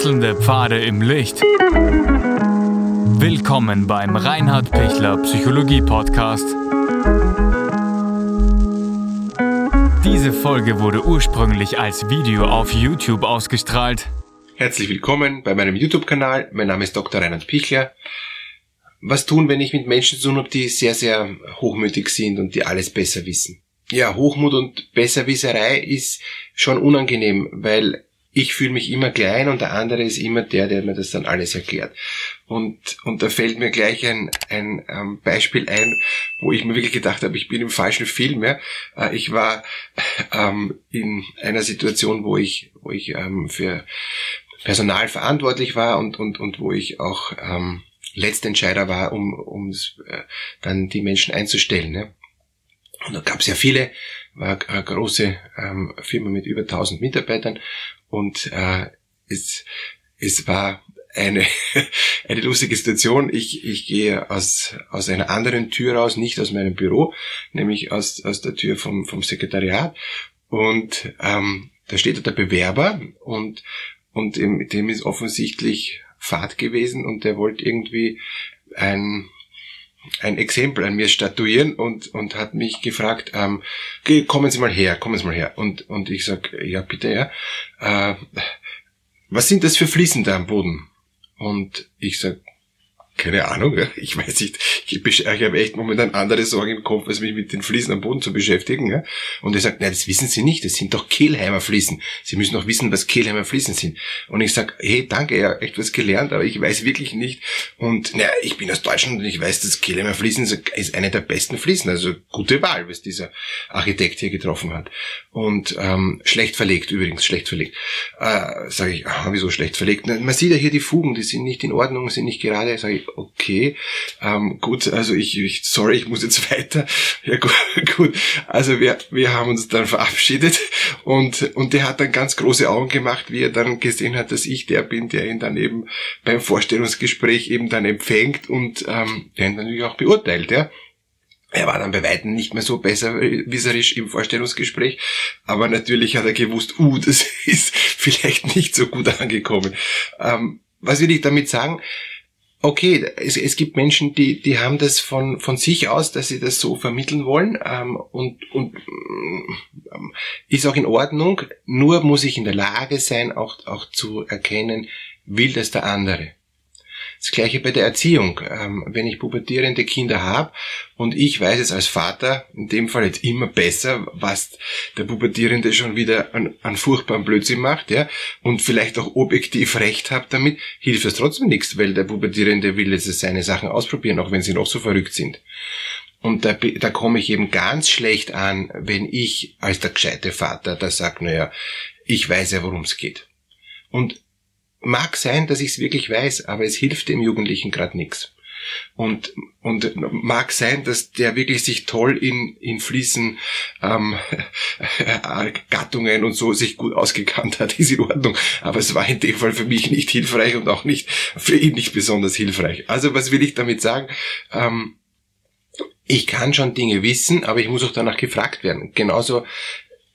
Wechselnde Pfade im Licht. Willkommen beim Reinhard Pichler Psychologie Podcast. Diese Folge wurde ursprünglich als Video auf YouTube ausgestrahlt. Herzlich willkommen bei meinem YouTube-Kanal. Mein Name ist Dr. Reinhard Pichler. Was tun, wenn ich mit Menschen zu tun habe, die sehr, sehr hochmütig sind und die alles besser wissen? Ja, Hochmut und Besserwisserei ist schon unangenehm, weil ich fühle mich immer klein und der andere ist immer der, der mir das dann alles erklärt. Und, und da fällt mir gleich ein, ein ähm, Beispiel ein, wo ich mir wirklich gedacht habe, ich bin im falschen Film. Ja. Äh, ich war ähm, in einer Situation, wo ich, wo ich ähm, für Personal verantwortlich war und, und, und wo ich auch ähm, Letztentscheider war, um, um äh, dann die Menschen einzustellen. Ja. Und da gab es ja viele, war eine große ähm, Firma mit über 1000 Mitarbeitern und äh, es, es war eine, eine lustige Situation. Ich, ich gehe aus, aus einer anderen Tür raus, nicht aus meinem Büro, nämlich aus, aus der Tür vom, vom Sekretariat. Und ähm, da steht der Bewerber und, und dem, dem ist offensichtlich Fahrt gewesen und der wollte irgendwie ein ein Exempel an mir statuieren und, und hat mich gefragt, ähm, kommen Sie mal her, kommen Sie mal her. Und, und ich sag, ja bitte, ja. Äh, was sind das für Fliesen da am Boden? Und ich sag, keine Ahnung, ich weiß nicht, ich, ich habe echt momentan andere Sorgen im Kopf, als mich mit den Fliesen am Boden zu beschäftigen. Ja? Und er sagt, nein, das wissen Sie nicht, das sind doch Kehlheimer Fliesen. Sie müssen doch wissen, was Kehlheimer Fliesen sind. Und ich sag, hey, danke, ja, echt was gelernt, aber ich weiß wirklich nicht. Und naja, ich bin aus Deutschland und ich weiß, dass Kehlheimer Fliesen ist eine der besten Fliesen. Also gute Wahl, was dieser Architekt hier getroffen hat. Und ähm, schlecht verlegt übrigens, schlecht verlegt. Äh, sage ich, ah, wieso schlecht verlegt? Na, man sieht ja hier die Fugen, die sind nicht in Ordnung, sind nicht gerade. Sage ich, okay, ähm, gut, also ich, ich, sorry, ich muss jetzt weiter. Ja gut, gut. also wir, wir haben uns dann verabschiedet und, und der hat dann ganz große Augen gemacht, wie er dann gesehen hat, dass ich der bin, der ihn dann eben beim Vorstellungsgespräch eben dann empfängt und ähm, der ihn natürlich auch beurteilt, ja. Er war dann bei Weitem nicht mehr so besserwisserisch im Vorstellungsgespräch, aber natürlich hat er gewusst, uh, das ist vielleicht nicht so gut angekommen. Ähm, was will ich damit sagen? Okay, es, es gibt Menschen, die, die haben das von, von sich aus, dass sie das so vermitteln wollen ähm, und, und ähm, ist auch in Ordnung, nur muss ich in der Lage sein, auch, auch zu erkennen, will das der andere. Das gleiche bei der Erziehung. Ähm, wenn ich pubertierende Kinder habe und ich weiß es als Vater, in dem Fall jetzt immer besser, was der Pubertierende schon wieder an, an furchtbaren Blödsinn macht, ja, und vielleicht auch objektiv recht habe damit, hilft das trotzdem nichts, weil der Pubertierende will jetzt seine Sachen ausprobieren, auch wenn sie noch so verrückt sind. Und da, da komme ich eben ganz schlecht an, wenn ich als der gescheite Vater da sage, naja, ich weiß ja, worum es geht. Und Mag sein, dass ich es wirklich weiß, aber es hilft dem Jugendlichen gerade nichts. Und, und mag sein, dass der wirklich sich toll in, in Fließen, ähm, Gattungen und so sich gut ausgekannt hat, ist in Ordnung. Aber es war in dem Fall für mich nicht hilfreich und auch nicht für ihn nicht besonders hilfreich. Also was will ich damit sagen? Ähm, ich kann schon Dinge wissen, aber ich muss auch danach gefragt werden. Genauso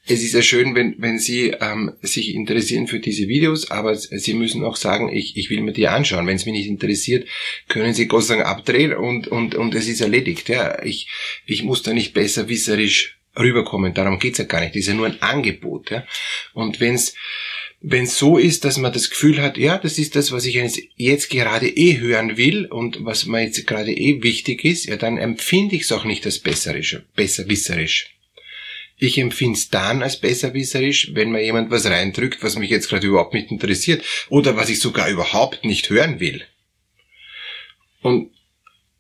es ist ja schön, wenn, wenn Sie ähm, sich interessieren für diese Videos, aber Sie müssen auch sagen, ich, ich will mir die anschauen. Wenn es mich nicht interessiert, können Sie Gott Dank abdrehen und, und, und es ist erledigt. Ja, ich, ich muss da nicht besser wisserisch rüberkommen. Darum geht's ja gar nicht. Das ist ja nur ein Angebot. Ja? Und wenn's wenn es so ist, dass man das Gefühl hat, ja, das ist das, was ich jetzt gerade eh hören will und was mir jetzt gerade eh wichtig ist, ja, dann empfinde ich es auch nicht als besserisch, besserwisserisch. Ich empfinde es dann als besserwisserisch, wenn mir jemand was reindrückt, was mich jetzt gerade überhaupt nicht interessiert oder was ich sogar überhaupt nicht hören will. Und,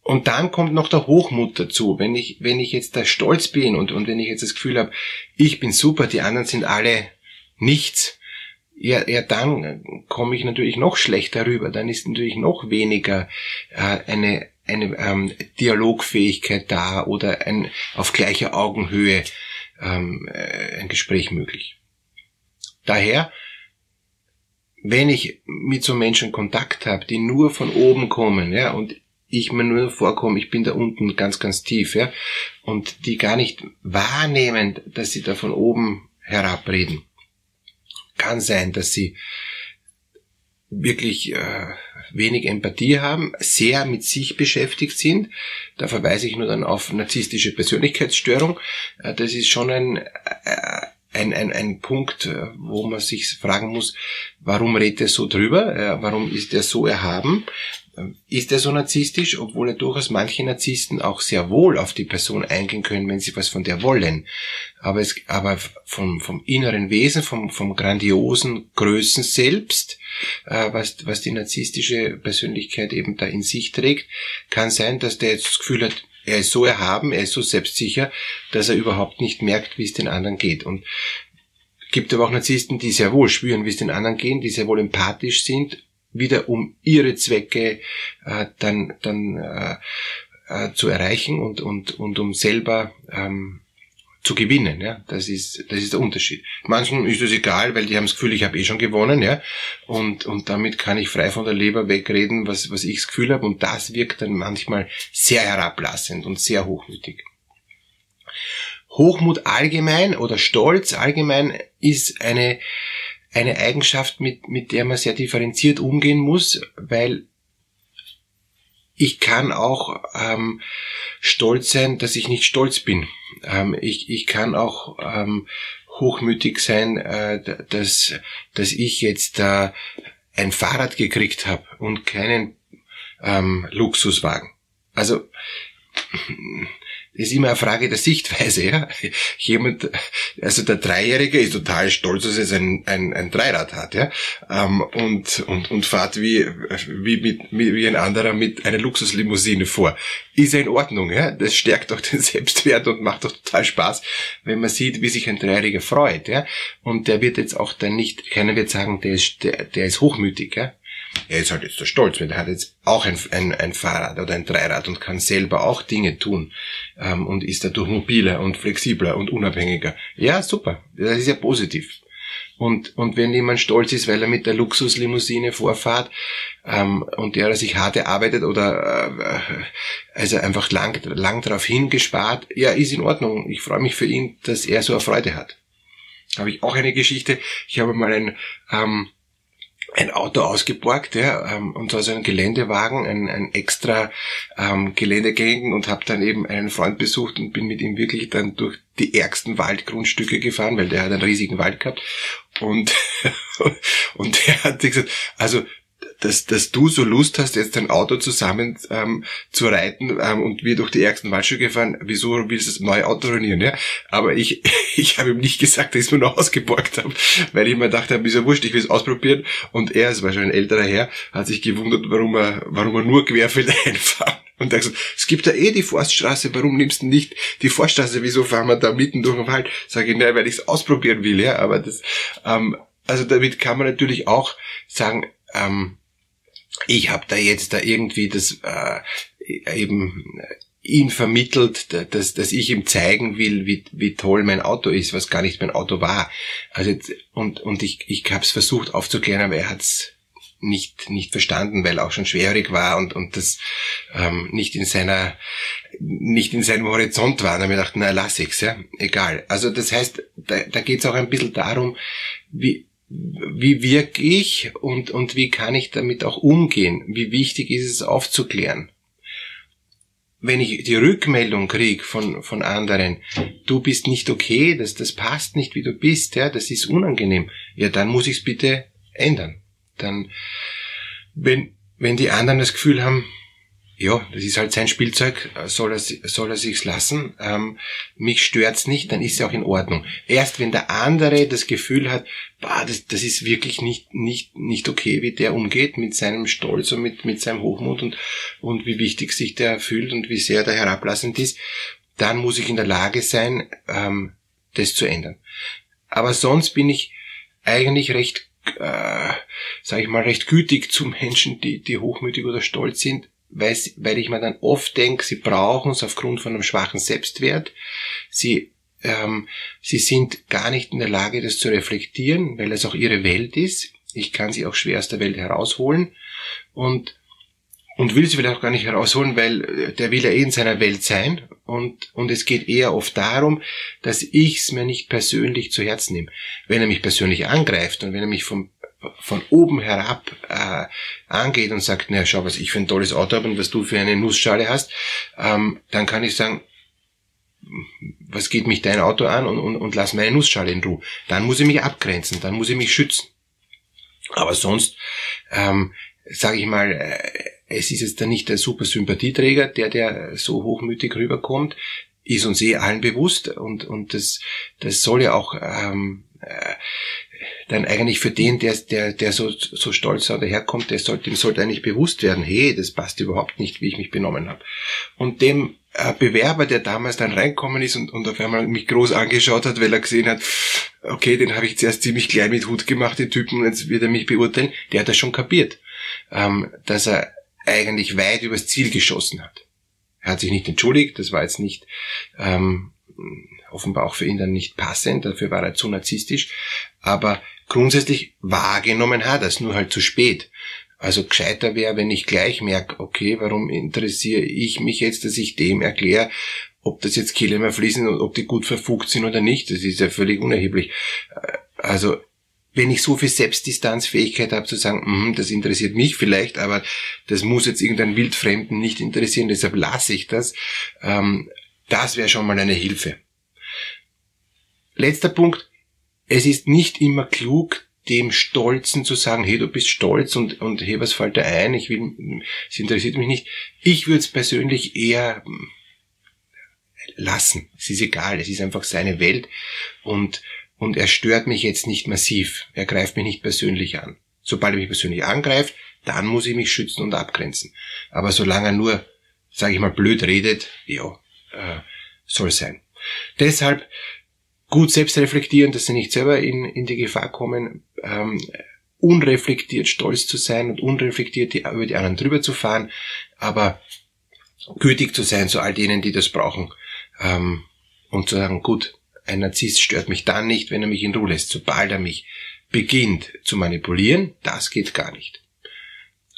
und dann kommt noch der Hochmut dazu. Wenn ich, wenn ich jetzt da stolz bin und, und wenn ich jetzt das Gefühl habe, ich bin super, die anderen sind alle nichts, ja, ja dann komme ich natürlich noch schlechter rüber. Dann ist natürlich noch weniger äh, eine, eine ähm, Dialogfähigkeit da oder ein auf gleicher Augenhöhe ähm, äh, ein Gespräch möglich. Daher, wenn ich mit so Menschen Kontakt habe, die nur von oben kommen, ja, und ich mir nur vorkomme, ich bin da unten ganz, ganz tief, ja, und die gar nicht wahrnehmen, dass sie da von oben herabreden. Kann sein, dass sie wirklich äh, wenig Empathie haben, sehr mit sich beschäftigt sind. Da verweise ich nur dann auf narzisstische Persönlichkeitsstörung. Äh, das ist schon ein, äh, ein, ein, ein Punkt, äh, wo man sich fragen muss, warum redet er so drüber? Äh, warum ist er so erhaben? Ist er so narzisstisch, obwohl er durchaus manche Narzissten auch sehr wohl auf die Person eingehen können, wenn sie was von der wollen. Aber, es, aber vom, vom inneren Wesen, vom, vom grandiosen Größen selbst, äh, was, was die narzisstische Persönlichkeit eben da in sich trägt, kann sein, dass der jetzt das Gefühl hat, er ist so erhaben, er ist so selbstsicher, dass er überhaupt nicht merkt, wie es den anderen geht. Und gibt aber auch Narzissten, die sehr wohl spüren, wie es den anderen geht, die sehr wohl empathisch sind wieder um ihre Zwecke äh, dann, dann äh, äh, zu erreichen und, und, und um selber ähm, zu gewinnen. Ja? Das, ist, das ist der Unterschied. Manchen ist das egal, weil die haben das Gefühl, ich habe eh schon gewonnen, ja. Und, und damit kann ich frei von der Leber wegreden, was, was ich das Gefühl habe. Und das wirkt dann manchmal sehr herablassend und sehr hochmütig. Hochmut allgemein oder Stolz allgemein ist eine eine Eigenschaft, mit, mit der man sehr differenziert umgehen muss, weil ich kann auch ähm, stolz sein, dass ich nicht stolz bin. Ähm, ich, ich kann auch ähm, hochmütig sein, äh, dass, dass ich jetzt äh, ein Fahrrad gekriegt habe und keinen ähm, Luxuswagen. Also ist immer eine Frage der Sichtweise, ja. Jemand, also der Dreijährige ist total stolz, dass er ein, ein, ein Dreirad hat, ja. Ähm, und, und, und fährt wie, wie, mit, wie ein anderer mit einer Luxuslimousine vor. Ist ja in Ordnung, ja. Das stärkt doch den Selbstwert und macht doch total Spaß, wenn man sieht, wie sich ein Dreijähriger freut, ja. Und der wird jetzt auch dann nicht, keiner wird sagen, der ist, der, der ist hochmütig, ja er ist halt jetzt der Stolz, weil er hat jetzt auch ein, ein, ein Fahrrad oder ein Dreirad und kann selber auch Dinge tun ähm, und ist dadurch mobiler und flexibler und unabhängiger. Ja, super, das ist ja positiv. Und, und wenn jemand stolz ist, weil er mit der Luxuslimousine vorfahrt ähm, und der sich hart erarbeitet oder äh, also einfach lang, lang darauf hingespart, ja, ist in Ordnung. Ich freue mich für ihn, dass er so eine Freude hat. Habe ich auch eine Geschichte. Ich habe mal ein ähm, ein Auto ausgeborgt, ja, ähm, und zwar so ein Geländewagen, ein, ein extra ähm, Geländegängen und habe dann eben einen Freund besucht und bin mit ihm wirklich dann durch die ärgsten Waldgrundstücke gefahren, weil der hat einen riesigen Wald gehabt. Und und der hat gesagt, also dass, dass du so Lust hast, jetzt dein Auto zusammen ähm, zu reiten ähm, und wir durch die ärgsten Waldstücke fahren, wieso willst du das neue Auto ruinieren? Ja? Aber ich, ich habe ihm nicht gesagt, dass ich es mir noch ausgeborgt habe, weil ich mir dachte, ist ja wurscht, ich will es ausprobieren. Und er, es war schon ein älterer Herr, hat sich gewundert, warum er, warum er nur querfeld einfahren. Und er hat gesagt, es gibt da eh die Forststraße, warum nimmst du nicht die Forststraße, wieso fahren wir da mitten durch den Wald? Sage ich, nein, weil ich es ausprobieren will, ja, aber das, ähm, also damit kann man natürlich auch sagen, ähm, ich habe da jetzt da irgendwie das äh, eben ihn vermittelt, dass, dass ich ihm zeigen will, wie, wie toll mein Auto ist, was gar nicht mein Auto war. Also und und ich ich habe es versucht aufzuklären, aber er hat's nicht nicht verstanden, weil er auch schon schwerhörig war und und das ähm, nicht in seiner nicht in seinem Horizont war. Und dann habe ich gedacht, na lass ich's, ja, egal. Also das heißt, da, da geht es auch ein bisschen darum, wie wie wirke ich und, und wie kann ich damit auch umgehen? Wie wichtig ist es aufzuklären? Wenn ich die Rückmeldung kriege von, von anderen, du bist nicht okay, das, das passt nicht, wie du bist, ja, das ist unangenehm, ja, dann muss ich es bitte ändern. Dann, wenn, wenn die anderen das Gefühl haben, ja, das ist halt sein Spielzeug, soll er, soll er sich's lassen. Ähm, mich stört's nicht, dann ist es auch in Ordnung. Erst wenn der andere das Gefühl hat, bah, das, das ist wirklich nicht, nicht, nicht okay, wie der umgeht mit seinem Stolz und mit, mit seinem Hochmut und, und wie wichtig sich der fühlt und wie sehr der herablassend ist, dann muss ich in der Lage sein, ähm, das zu ändern. Aber sonst bin ich eigentlich recht, äh, sage ich mal, recht gütig zu Menschen, die, die hochmütig oder stolz sind weil, weil ich mir dann oft denke, sie brauchen es aufgrund von einem schwachen Selbstwert. Sie, ähm, sie sind gar nicht in der Lage, das zu reflektieren, weil es auch ihre Welt ist. Ich kann sie auch schwer aus der Welt herausholen und und will sie vielleicht auch gar nicht herausholen, weil äh, der will ja eh in seiner Welt sein und, und es geht eher oft darum, dass ich es mir nicht persönlich zu Herzen nehme. Wenn er mich persönlich angreift und wenn er mich vom von oben herab äh, angeht und sagt, na schau, was ich für ein tolles Auto habe und was du für eine Nussschale hast, ähm, dann kann ich sagen, was geht mich dein Auto an und, und, und lass meine Nussschale in Ruhe. Dann muss ich mich abgrenzen, dann muss ich mich schützen. Aber sonst, ähm, sage ich mal, äh, es ist jetzt dann nicht der super Sympathieträger, der, der so hochmütig rüberkommt, ist uns eh allen bewusst und, und das, das soll ja auch ähm, äh, dann eigentlich für den, der, der, der so, so stolz daherkommt, der sollte, dem sollte eigentlich bewusst werden, hey, das passt überhaupt nicht, wie ich mich benommen habe. Und dem äh, Bewerber, der damals dann reinkommen ist und, und auf einmal mich groß angeschaut hat, weil er gesehen hat, okay, den habe ich zuerst ziemlich klein mit Hut gemacht, den Typen, jetzt wird er mich beurteilen, der hat das schon kapiert, ähm, dass er eigentlich weit übers Ziel geschossen hat. Er hat sich nicht entschuldigt, das war jetzt nicht ähm, offenbar auch für ihn dann nicht passend, dafür war er zu narzisstisch, aber grundsätzlich wahrgenommen hat er es, nur halt zu spät. Also gescheiter wäre, wenn ich gleich merke, okay, warum interessiere ich mich jetzt, dass ich dem erkläre, ob das jetzt Kilometer fließen und ob die gut verfugt sind oder nicht. Das ist ja völlig unerheblich. Also wenn ich so viel Selbstdistanzfähigkeit habe zu sagen, mm, das interessiert mich vielleicht, aber das muss jetzt irgendeinen Wildfremden nicht interessieren, deshalb lasse ich das, ähm, das wäre schon mal eine Hilfe. Letzter Punkt, es ist nicht immer klug, dem Stolzen zu sagen, hey, du bist stolz und, und hey, was fällt dir ein? Ich will, es interessiert mich nicht. Ich würde es persönlich eher hm, lassen. Es ist egal, es ist einfach seine Welt und, und er stört mich jetzt nicht massiv. Er greift mich nicht persönlich an. Sobald er mich persönlich angreift, dann muss ich mich schützen und abgrenzen. Aber solange er nur, sage ich mal, blöd redet, ja, äh, soll sein. Deshalb gut selbst reflektieren, dass sie nicht selber in, in die Gefahr kommen, ähm, unreflektiert stolz zu sein und unreflektiert die, über die anderen drüber zu fahren, aber gütig zu sein zu all denen, die das brauchen ähm, und zu sagen, gut, ein Narzisst stört mich dann nicht, wenn er mich in Ruhe lässt. Sobald er mich beginnt zu manipulieren, das geht gar nicht.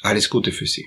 Alles Gute für Sie.